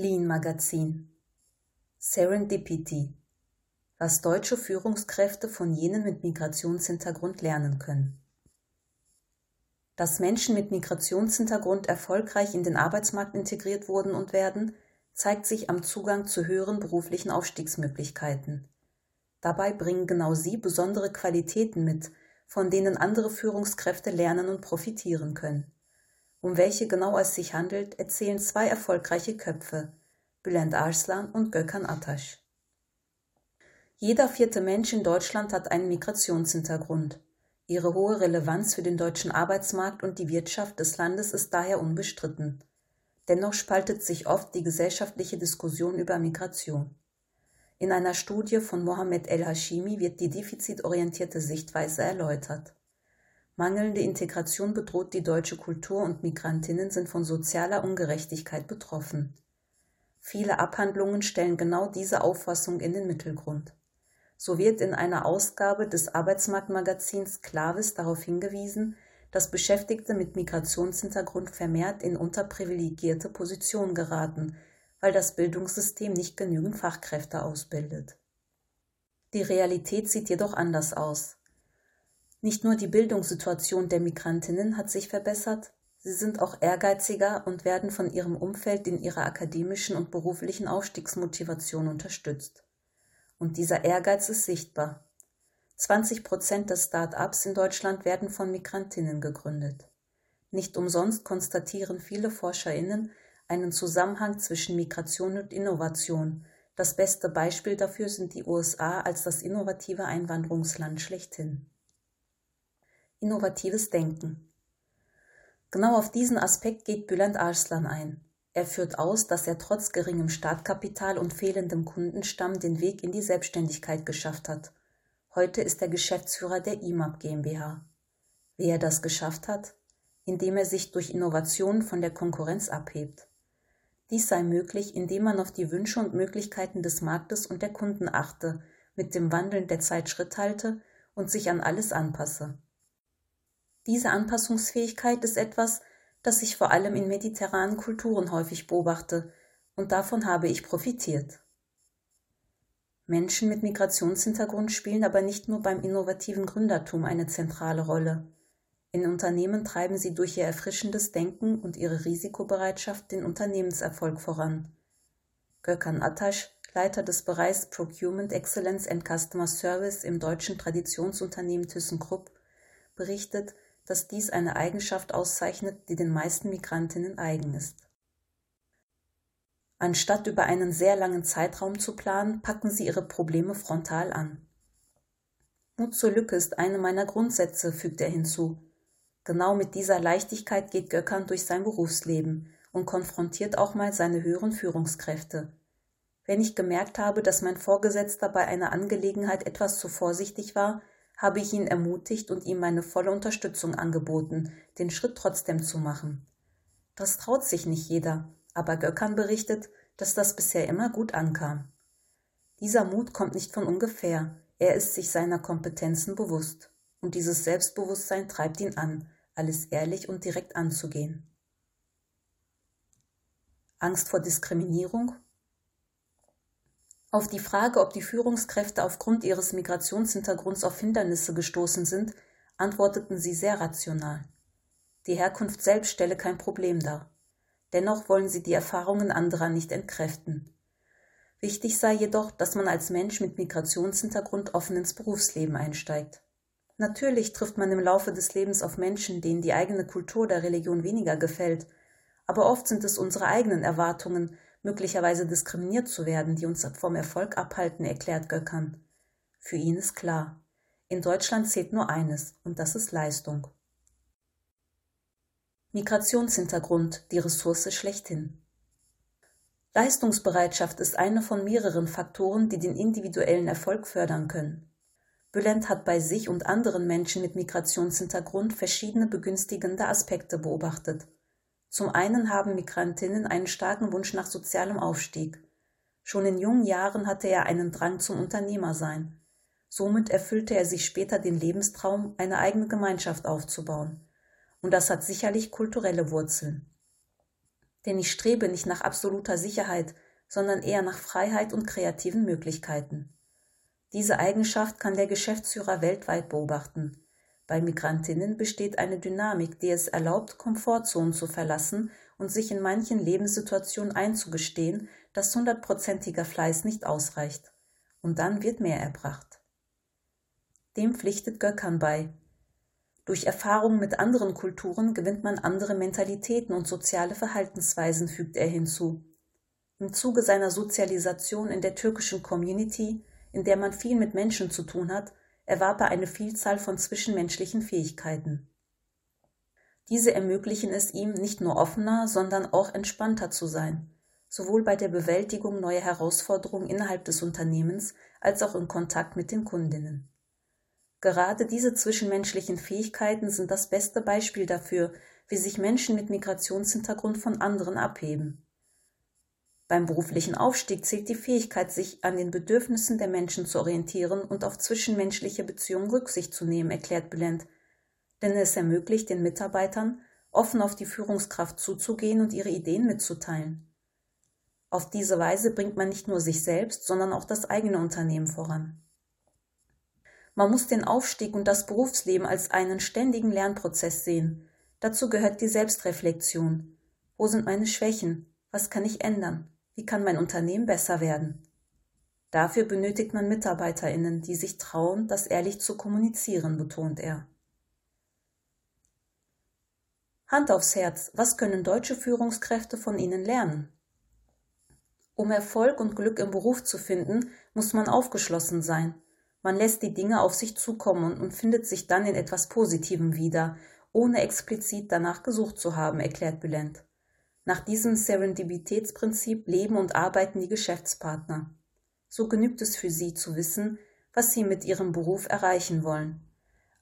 Lean Magazin Serendipity Was deutsche Führungskräfte von jenen mit Migrationshintergrund lernen können. Dass Menschen mit Migrationshintergrund erfolgreich in den Arbeitsmarkt integriert wurden und werden, zeigt sich am Zugang zu höheren beruflichen Aufstiegsmöglichkeiten. Dabei bringen genau sie besondere Qualitäten mit, von denen andere Führungskräfte lernen und profitieren können. Um welche genau es sich handelt, erzählen zwei erfolgreiche Köpfe, Bülent Arslan und Gökhan Ataş. Jeder vierte Mensch in Deutschland hat einen Migrationshintergrund. Ihre hohe Relevanz für den deutschen Arbeitsmarkt und die Wirtschaft des Landes ist daher unbestritten. Dennoch spaltet sich oft die gesellschaftliche Diskussion über Migration. In einer Studie von Mohamed El-Hashimi wird die defizitorientierte Sichtweise erläutert. Mangelnde Integration bedroht die deutsche Kultur und Migrantinnen sind von sozialer Ungerechtigkeit betroffen. Viele Abhandlungen stellen genau diese Auffassung in den Mittelgrund. So wird in einer Ausgabe des Arbeitsmarktmagazins Klavis darauf hingewiesen, dass Beschäftigte mit Migrationshintergrund vermehrt in unterprivilegierte Positionen geraten, weil das Bildungssystem nicht genügend Fachkräfte ausbildet. Die Realität sieht jedoch anders aus. Nicht nur die Bildungssituation der Migrantinnen hat sich verbessert, sie sind auch ehrgeiziger und werden von ihrem Umfeld in ihrer akademischen und beruflichen Aufstiegsmotivation unterstützt. Und dieser Ehrgeiz ist sichtbar. 20 Prozent der Start-ups in Deutschland werden von Migrantinnen gegründet. Nicht umsonst konstatieren viele ForscherInnen einen Zusammenhang zwischen Migration und Innovation. Das beste Beispiel dafür sind die USA als das innovative Einwanderungsland schlechthin. Innovatives Denken. Genau auf diesen Aspekt geht Bülent Arslan ein. Er führt aus, dass er trotz geringem Startkapital und fehlendem Kundenstamm den Weg in die Selbstständigkeit geschafft hat Heute ist er Geschäftsführer der IMAP GmbH. Wie er das geschafft hat? Indem er sich durch Innovationen von der Konkurrenz abhebt. Dies sei möglich, indem man auf die Wünsche und Möglichkeiten des Marktes und der Kunden achte, mit dem Wandeln der Zeit Schritt halte und sich an alles anpasse. Diese Anpassungsfähigkeit ist etwas, das ich vor allem in mediterranen Kulturen häufig beobachte, und davon habe ich profitiert. Menschen mit Migrationshintergrund spielen aber nicht nur beim innovativen Gründertum eine zentrale Rolle. In Unternehmen treiben sie durch ihr erfrischendes Denken und ihre Risikobereitschaft den Unternehmenserfolg voran. Gökhan Atasch, Leiter des Bereichs Procurement Excellence and Customer Service im deutschen Traditionsunternehmen ThyssenKrupp, berichtet, dass dies eine Eigenschaft auszeichnet, die den meisten Migrantinnen eigen ist. Anstatt über einen sehr langen Zeitraum zu planen, packen sie ihre Probleme frontal an. Mut zur Lücke ist eine meiner Grundsätze, fügt er hinzu. Genau mit dieser Leichtigkeit geht Göckern durch sein Berufsleben und konfrontiert auch mal seine höheren Führungskräfte. Wenn ich gemerkt habe, dass mein Vorgesetzter bei einer Angelegenheit etwas zu vorsichtig war, habe ich ihn ermutigt und ihm meine volle Unterstützung angeboten, den Schritt trotzdem zu machen. Das traut sich nicht jeder, aber Göckern berichtet, dass das bisher immer gut ankam. Dieser Mut kommt nicht von ungefähr, er ist sich seiner Kompetenzen bewusst, und dieses Selbstbewusstsein treibt ihn an, alles ehrlich und direkt anzugehen. Angst vor Diskriminierung? Auf die Frage, ob die Führungskräfte aufgrund ihres Migrationshintergrunds auf Hindernisse gestoßen sind, antworteten sie sehr rational. Die Herkunft selbst stelle kein Problem dar. Dennoch wollen sie die Erfahrungen anderer nicht entkräften. Wichtig sei jedoch, dass man als Mensch mit Migrationshintergrund offen ins Berufsleben einsteigt. Natürlich trifft man im Laufe des Lebens auf Menschen, denen die eigene Kultur der Religion weniger gefällt, aber oft sind es unsere eigenen Erwartungen, möglicherweise diskriminiert zu werden, die uns vom Erfolg abhalten, erklärt Göckern. Für ihn ist klar, in Deutschland zählt nur eines, und das ist Leistung. Migrationshintergrund die Ressource schlechthin. Leistungsbereitschaft ist eine von mehreren Faktoren, die den individuellen Erfolg fördern können. Bülent hat bei sich und anderen Menschen mit Migrationshintergrund verschiedene begünstigende Aspekte beobachtet. Zum einen haben Migrantinnen einen starken Wunsch nach sozialem Aufstieg. Schon in jungen Jahren hatte er einen Drang zum Unternehmersein. Somit erfüllte er sich später den Lebenstraum, eine eigene Gemeinschaft aufzubauen und das hat sicherlich kulturelle Wurzeln. Denn ich strebe nicht nach absoluter Sicherheit, sondern eher nach Freiheit und kreativen Möglichkeiten. Diese Eigenschaft kann der Geschäftsführer weltweit beobachten. Bei Migrantinnen besteht eine Dynamik, die es erlaubt, Komfortzonen zu verlassen und sich in manchen Lebenssituationen einzugestehen, dass hundertprozentiger Fleiß nicht ausreicht. Und dann wird mehr erbracht. Dem pflichtet Göckern bei. Durch Erfahrungen mit anderen Kulturen gewinnt man andere Mentalitäten und soziale Verhaltensweisen, fügt er hinzu. Im Zuge seiner Sozialisation in der türkischen Community, in der man viel mit Menschen zu tun hat, erwarb er eine Vielzahl von zwischenmenschlichen Fähigkeiten. Diese ermöglichen es ihm, nicht nur offener, sondern auch entspannter zu sein, sowohl bei der Bewältigung neuer Herausforderungen innerhalb des Unternehmens als auch im Kontakt mit den Kundinnen. Gerade diese zwischenmenschlichen Fähigkeiten sind das beste Beispiel dafür, wie sich Menschen mit Migrationshintergrund von anderen abheben. Beim beruflichen Aufstieg zählt die Fähigkeit, sich an den Bedürfnissen der Menschen zu orientieren und auf zwischenmenschliche Beziehungen Rücksicht zu nehmen, erklärt Bülent, denn es ermöglicht den Mitarbeitern, offen auf die Führungskraft zuzugehen und ihre Ideen mitzuteilen. Auf diese Weise bringt man nicht nur sich selbst, sondern auch das eigene Unternehmen voran. Man muss den Aufstieg und das Berufsleben als einen ständigen Lernprozess sehen. Dazu gehört die Selbstreflexion. Wo sind meine Schwächen? Was kann ich ändern? Wie kann mein Unternehmen besser werden? Dafür benötigt man Mitarbeiterinnen, die sich trauen, das ehrlich zu kommunizieren, betont er. Hand aufs Herz, was können deutsche Führungskräfte von ihnen lernen? Um Erfolg und Glück im Beruf zu finden, muss man aufgeschlossen sein. Man lässt die Dinge auf sich zukommen und findet sich dann in etwas Positivem wieder, ohne explizit danach gesucht zu haben, erklärt Bülent. Nach diesem Serendipitätsprinzip leben und arbeiten die Geschäftspartner. So genügt es für sie zu wissen, was sie mit ihrem Beruf erreichen wollen.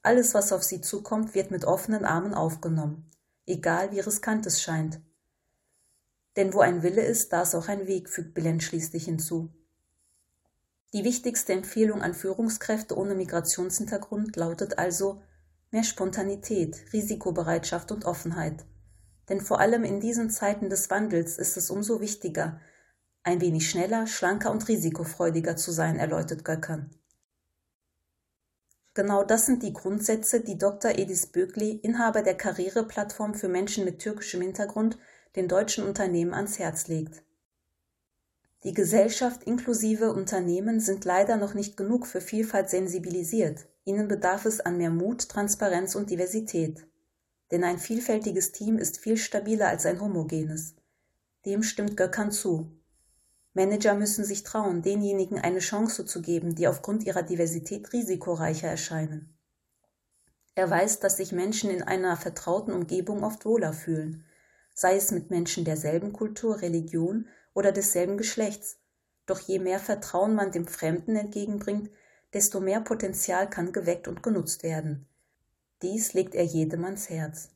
Alles, was auf sie zukommt, wird mit offenen Armen aufgenommen, egal wie riskant es scheint. Denn wo ein Wille ist, da ist auch ein Weg, fügt Belen schließlich hinzu. Die wichtigste Empfehlung an Führungskräfte ohne Migrationshintergrund lautet also mehr Spontanität, Risikobereitschaft und Offenheit – denn vor allem in diesen Zeiten des Wandels ist es umso wichtiger, ein wenig schneller, schlanker und risikofreudiger zu sein, erläutert Göckern. Genau das sind die Grundsätze, die Dr. Edis Bögli, Inhaber der Karriereplattform für Menschen mit türkischem Hintergrund, den deutschen Unternehmen ans Herz legt. Die Gesellschaft inklusive Unternehmen sind leider noch nicht genug für Vielfalt sensibilisiert. Ihnen bedarf es an mehr Mut, Transparenz und Diversität. Denn ein vielfältiges Team ist viel stabiler als ein homogenes. Dem stimmt Göckern zu. Manager müssen sich trauen, denjenigen eine Chance zu geben, die aufgrund ihrer Diversität risikoreicher erscheinen. Er weiß, dass sich Menschen in einer vertrauten Umgebung oft wohler fühlen, sei es mit Menschen derselben Kultur, Religion oder desselben Geschlechts. Doch je mehr Vertrauen man dem Fremden entgegenbringt, desto mehr Potenzial kann geweckt und genutzt werden. Dies legt er jedem ans Herz.